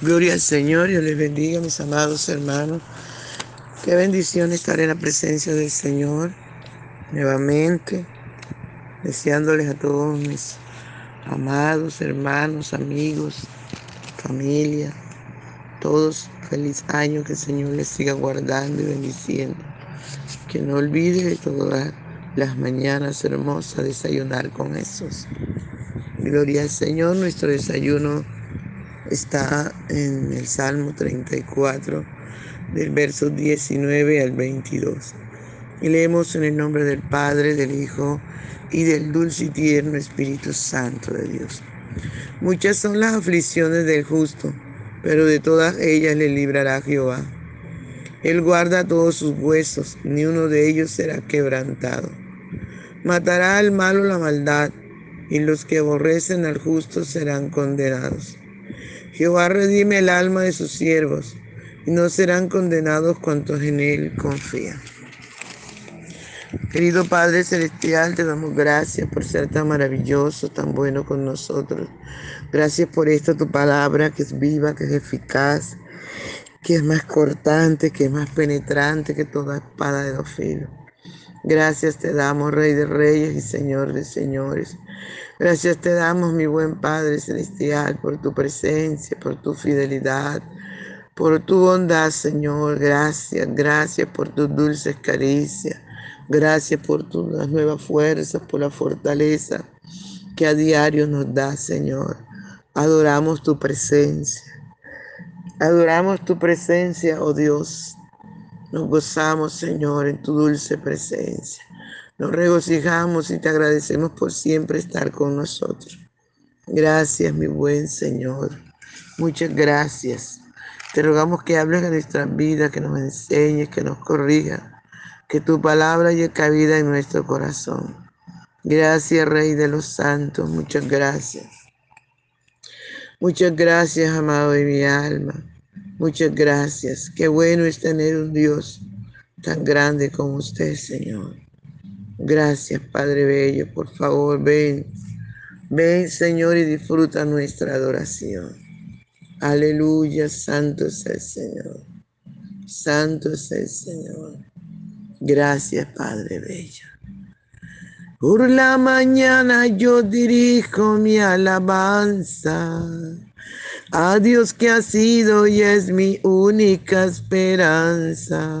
Gloria al Señor, Dios les bendiga, mis amados hermanos. Qué bendición estar en la presencia del Señor nuevamente, deseándoles a todos mis amados hermanos, amigos, familia, todos feliz año, que el Señor les siga guardando y bendiciendo. Que no olvide de todas las mañanas hermosas desayunar con esos. Gloria al Señor, nuestro desayuno está en el Salmo 34, del verso 19 al 22. Y leemos en el nombre del Padre, del Hijo y del dulce y tierno Espíritu Santo de Dios. Muchas son las aflicciones del justo, pero de todas ellas le librará Jehová. Él guarda todos sus huesos, ni uno de ellos será quebrantado. Matará al malo la maldad, y los que aborrecen al justo serán condenados. Jehová redime el alma de sus siervos, y no serán condenados cuantos en él confían. Querido Padre Celestial, te damos gracias por ser tan maravilloso, tan bueno con nosotros. Gracias por esta tu palabra que es viva, que es eficaz, que es más cortante, que es más penetrante que toda espada de dos filos. Gracias te damos, Rey de Reyes y Señor de Señores. Gracias te damos, mi buen Padre Celestial, por tu presencia, por tu fidelidad, por tu bondad, Señor. Gracias, gracias por tus dulces caricias. Gracias por tus nuevas fuerzas, por la fortaleza que a diario nos da, Señor. Adoramos tu presencia. Adoramos tu presencia, oh Dios. Nos gozamos, Señor, en tu dulce presencia. Nos regocijamos y te agradecemos por siempre estar con nosotros. Gracias, mi buen Señor. Muchas gracias. Te rogamos que hables de nuestra vida, que nos enseñes, que nos corrija, que tu palabra haya cabida en nuestro corazón. Gracias, Rey de los Santos. Muchas gracias. Muchas gracias, amado de mi alma. Muchas gracias. Qué bueno es tener un Dios tan grande como usted, Señor. Gracias, Padre Bello. Por favor, ven. Ven, Señor, y disfruta nuestra adoración. Aleluya, santo es el Señor. Santo es el Señor. Gracias, Padre Bello. Por la mañana yo dirijo mi alabanza a Dios que ha sido y es mi única esperanza.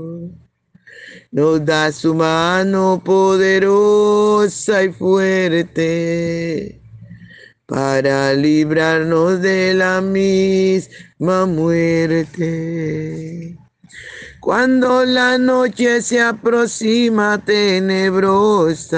nos da su mano poderosa y fuerte para librarnos de la misma muerte. Cuando la noche se aproxima tenebrosa,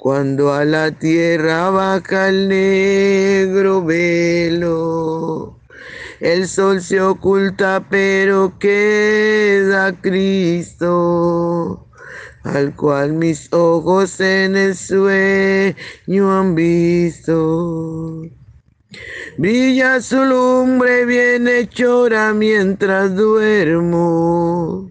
cuando a la tierra baja el negro velo el sol se oculta, pero queda Cristo, al cual mis ojos en el sueño han visto. Brilla su lumbre bien hechora mientras duermo.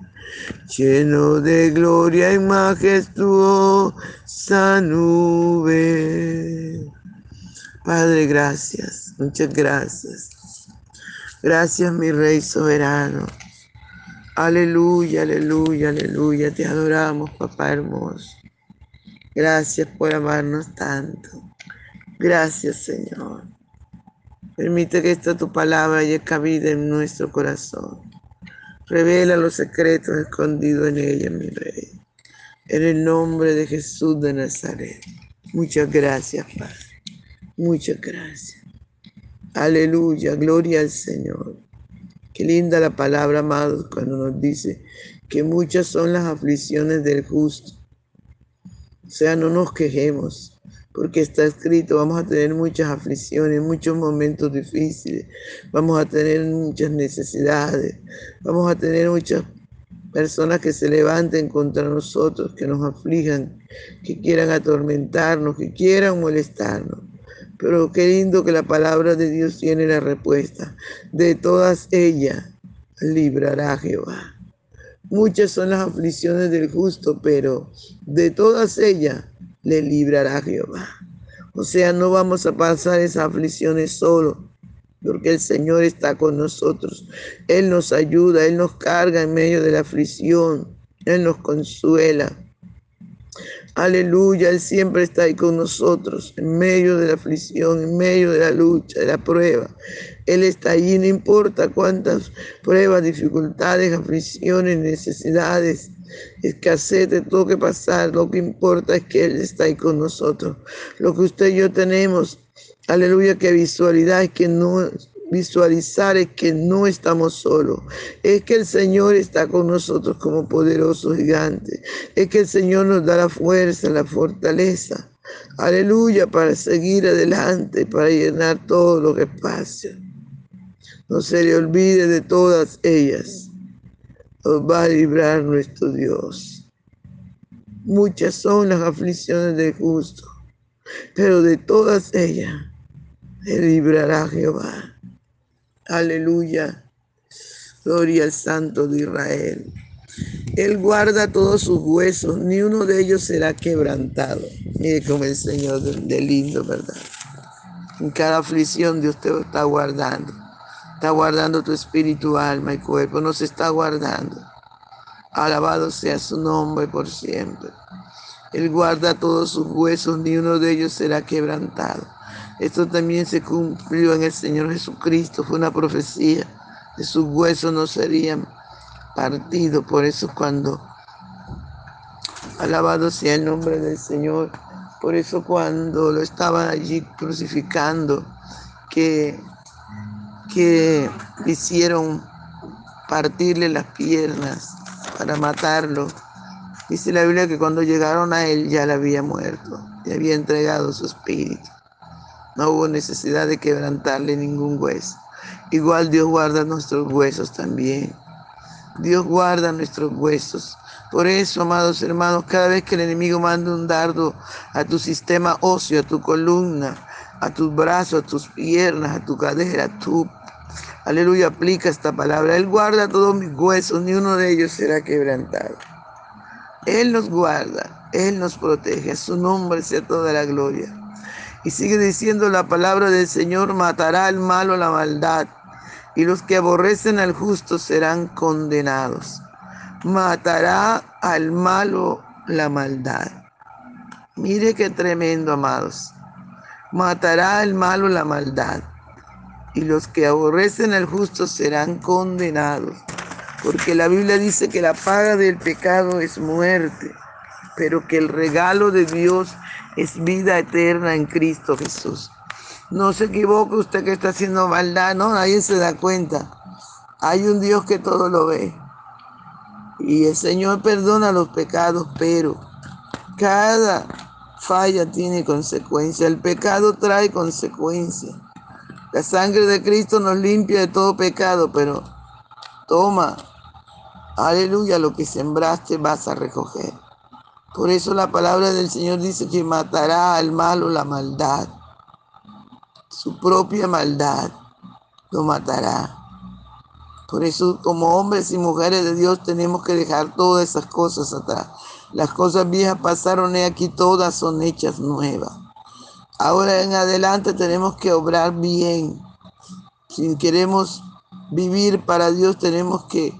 lleno de gloria y majestuosa nube. Padre, gracias, muchas gracias. Gracias, mi Rey soberano. Aleluya, aleluya, aleluya. Te adoramos, papá hermoso. Gracias por amarnos tanto. Gracias, Señor. Permite que esta tu palabra haya cabida en nuestro corazón. Revela los secretos escondidos en ella, mi rey. En el nombre de Jesús de Nazaret. Muchas gracias, Padre. Muchas gracias. Aleluya, gloria al Señor. Qué linda la palabra, amados, cuando nos dice que muchas son las aflicciones del justo. O sea, no nos quejemos, porque está escrito, vamos a tener muchas aflicciones, muchos momentos difíciles, vamos a tener muchas necesidades, vamos a tener muchas personas que se levanten contra nosotros, que nos aflijan, que quieran atormentarnos, que quieran molestarnos. Pero qué lindo que la palabra de Dios tiene la respuesta. De todas ellas librará Jehová. Muchas son las aflicciones del justo, pero de todas ellas le librará Jehová. O sea, no vamos a pasar esas aflicciones solo, porque el Señor está con nosotros. Él nos ayuda, Él nos carga en medio de la aflicción, Él nos consuela. Aleluya, Él siempre está ahí con nosotros, en medio de la aflicción, en medio de la lucha, de la prueba. Él está allí, no importa cuántas pruebas, dificultades, aflicciones, necesidades, escasez de todo que pasar, lo que importa es que Él está ahí con nosotros. Lo que usted y yo tenemos, aleluya, que visualidad es que no visualizar es que no estamos solos, es que el Señor está con nosotros como poderoso gigante, es que el Señor nos da la fuerza, la fortaleza, aleluya, para seguir adelante, para llenar todo lo que pasa. No se le olvide de todas ellas va a librar nuestro Dios. Muchas son las aflicciones del justo, pero de todas ellas le librará Jehová. Aleluya. Gloria al Santo de Israel. Él guarda todos sus huesos, ni uno de ellos será quebrantado. Mire como el Señor de lindo, ¿verdad? En cada aflicción Dios te está guardando. Está guardando tu espíritu, alma y cuerpo. Nos está guardando. Alabado sea su nombre por siempre. Él guarda todos sus huesos, ni uno de ellos será quebrantado. Esto también se cumplió en el Señor Jesucristo. Fue una profecía. De sus huesos no serían partidos. Por eso cuando, alabado sea el nombre del Señor, por eso cuando lo estaban allí crucificando, que que hicieron partirle las piernas para matarlo. Dice la Biblia que cuando llegaron a él ya le había muerto, le había entregado su espíritu. No hubo necesidad de quebrantarle ningún hueso. Igual Dios guarda nuestros huesos también. Dios guarda nuestros huesos. Por eso, amados hermanos, cada vez que el enemigo manda un dardo a tu sistema óseo, a tu columna, a tus brazos, a tus piernas, a tu cadera, a tu Aleluya, aplica esta palabra. Él guarda todos mis huesos, ni uno de ellos será quebrantado. Él nos guarda, Él nos protege, su nombre sea toda la gloria. Y sigue diciendo la palabra del Señor, matará al malo la maldad, y los que aborrecen al justo serán condenados. Matará al malo la maldad. Mire qué tremendo, amados. Matará al malo la maldad, y los que aborrecen al justo serán condenados. Porque la Biblia dice que la paga del pecado es muerte, pero que el regalo de Dios es vida eterna en Cristo Jesús. No se equivoque usted que está haciendo maldad, no, nadie se da cuenta. Hay un Dios que todo lo ve. Y el Señor perdona los pecados, pero cada falla tiene consecuencia. El pecado trae consecuencia. La sangre de Cristo nos limpia de todo pecado, pero toma, aleluya, lo que sembraste vas a recoger. Por eso la palabra del Señor dice que matará al malo la maldad. Su propia maldad lo matará. Por eso como hombres y mujeres de Dios tenemos que dejar todas esas cosas atrás. Las cosas viejas pasaron y aquí todas son hechas nuevas. Ahora en adelante tenemos que obrar bien. Si queremos vivir para Dios tenemos que,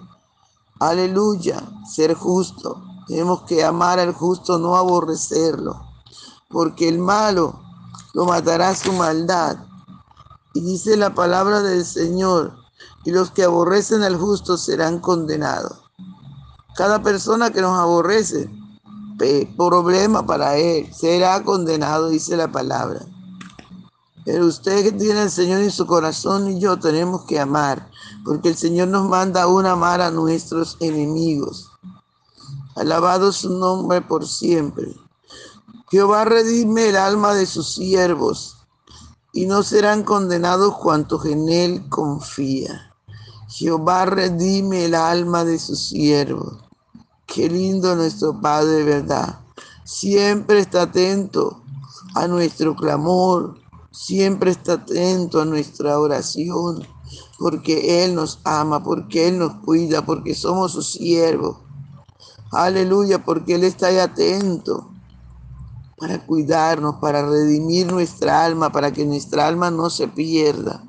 aleluya, ser justo. Tenemos que amar al justo, no aborrecerlo. Porque el malo lo matará su maldad. Y dice la palabra del Señor, y los que aborrecen al justo serán condenados. Cada persona que nos aborrece, problema para él, será condenado, dice la palabra. Pero usted que tiene al Señor en su corazón y yo tenemos que amar, porque el Señor nos manda aún amar a nuestros enemigos. Alabado su nombre por siempre. Jehová redime el alma de sus siervos, y no serán condenados cuantos en él confía. Jehová redime el alma de sus siervos. Qué lindo nuestro Padre, ¿verdad? Siempre está atento a nuestro clamor, siempre está atento a nuestra oración, porque Él nos ama, porque Él nos cuida, porque somos sus siervos. Aleluya, porque Él está atento para cuidarnos, para redimir nuestra alma, para que nuestra alma no se pierda.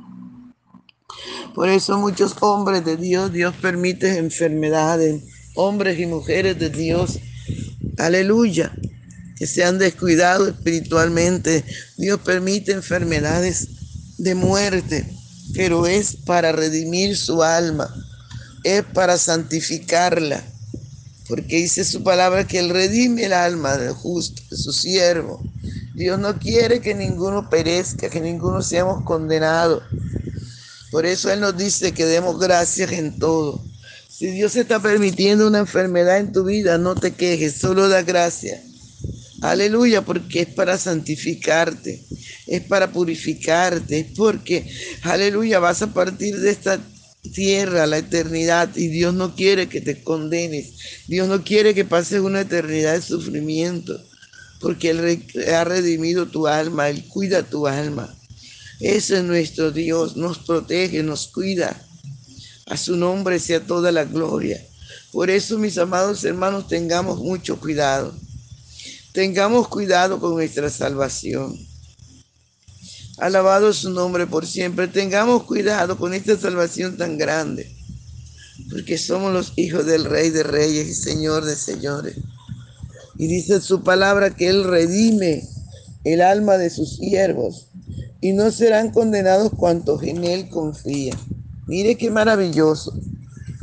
Por eso muchos hombres de Dios, Dios permite enfermedades, hombres y mujeres de Dios, aleluya, que se han descuidado espiritualmente. Dios permite enfermedades de muerte, pero es para redimir su alma, es para santificarla porque dice su palabra que Él redime el alma del justo, de su siervo. Dios no quiere que ninguno perezca, que ninguno seamos condenados. Por eso Él nos dice que demos gracias en todo. Si Dios está permitiendo una enfermedad en tu vida, no te quejes, solo da gracias. Aleluya, porque es para santificarte, es para purificarte, es porque, aleluya, vas a partir de esta tierra, la eternidad, y Dios no quiere que te condenes. Dios no quiere que pases una eternidad de sufrimiento, porque Él ha redimido tu alma, Él cuida tu alma. Ese es nuestro Dios, nos protege, nos cuida. A su nombre sea toda la gloria. Por eso, mis amados hermanos, tengamos mucho cuidado. Tengamos cuidado con nuestra salvación. Alabado su nombre por siempre. Tengamos cuidado con esta salvación tan grande, porque somos los hijos del Rey de Reyes y Señor de Señores. Y dice su palabra que Él redime el alma de sus siervos y no serán condenados cuantos en Él confían. Mire qué maravilloso.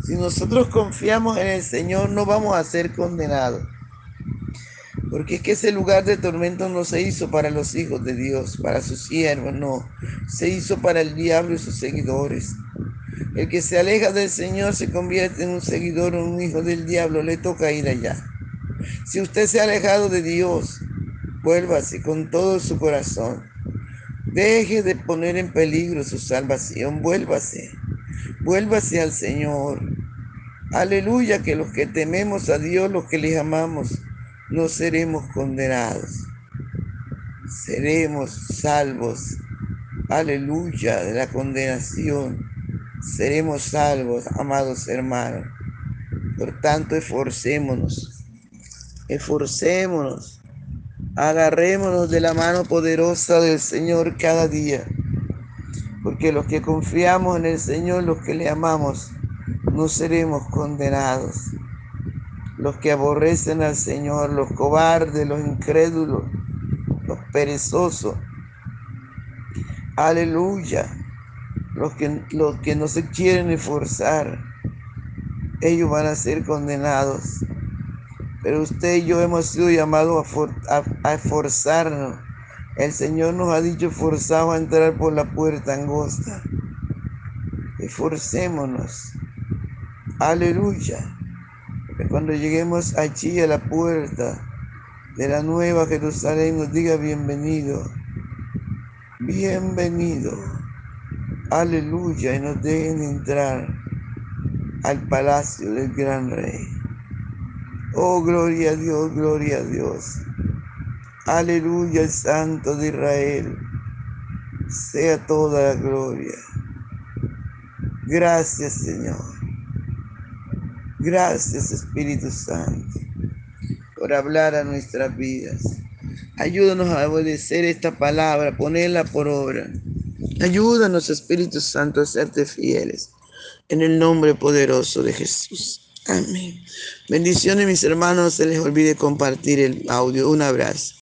Si nosotros confiamos en el Señor, no vamos a ser condenados. Porque es que ese lugar de tormento no se hizo para los hijos de Dios, para sus siervos, no. Se hizo para el diablo y sus seguidores. El que se aleja del Señor se convierte en un seguidor o un hijo del diablo, le toca ir allá. Si usted se ha alejado de Dios, vuélvase con todo su corazón. Deje de poner en peligro su salvación, vuélvase. Vuélvase al Señor. Aleluya, que los que tememos a Dios, los que le amamos, no seremos condenados, seremos salvos. Aleluya de la condenación. Seremos salvos, amados hermanos. Por tanto, esforcémonos Esforcémonos. Agarrémonos de la mano poderosa del Señor cada día. Porque los que confiamos en el Señor, los que le amamos, no seremos condenados. Los que aborrecen al Señor, los cobardes, los incrédulos, los perezosos. Aleluya. Los que, los que no se quieren esforzar, ellos van a ser condenados. Pero usted y yo hemos sido llamados a, a, esforzarnos. El Señor nos ha dicho forzados a entrar por la puerta angosta. Esforcémonos. Aleluya. Que cuando lleguemos allí a la puerta de la nueva Jerusalén nos diga bienvenido. Bienvenido. Aleluya. Y nos dejen entrar al palacio del gran rey. Oh, gloria a Dios, gloria a Dios. Aleluya, el Santo de Israel. Sea toda la gloria. Gracias, Señor. Gracias, Espíritu Santo, por hablar a nuestras vidas. Ayúdanos a obedecer esta palabra, ponerla por obra. Ayúdanos, Espíritu Santo, a serte fieles. En el nombre poderoso de Jesús. Amén. Bendiciones mis hermanos, no se les olvide compartir el audio. Un abrazo.